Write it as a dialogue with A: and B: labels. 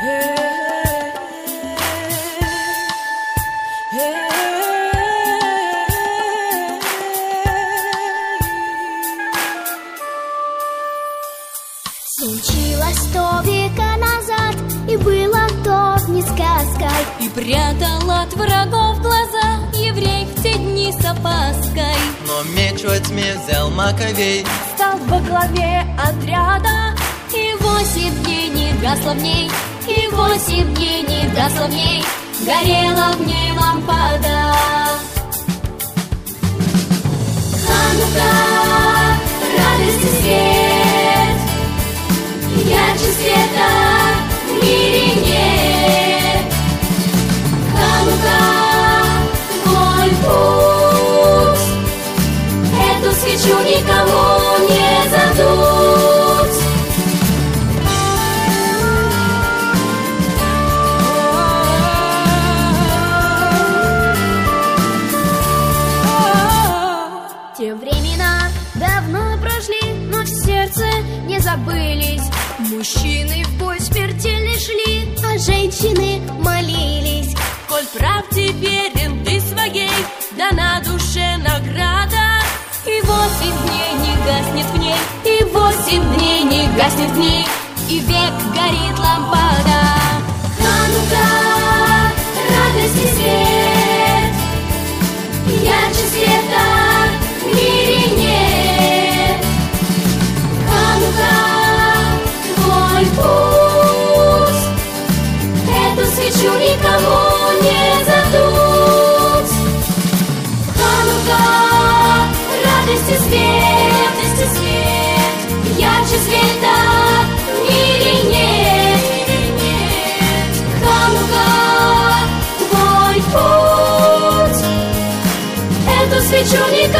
A: Случилось сто назад И было то не сказкой.
B: И прятал от врагов глаза Еврей в те дни с опаской.
C: Но меч во тьме взял Маковей.
B: Стал во главе отряда восемь дней не гасло в ней И восемь дней не гасло в ней. Горела в ней лампада
A: забылись. Мужчины в бой смертельно шли, а женщины молились.
B: Коль прав теперь ты своей, да на душе награда. И восемь дней не гаснет в ней, и восемь дней не гаснет в ней. И век горит лампада свечу никому не задуть. Ханука, радость и свет, радость и свет Ярче света в мире нет. Ханука, твой путь. Эту свечу никому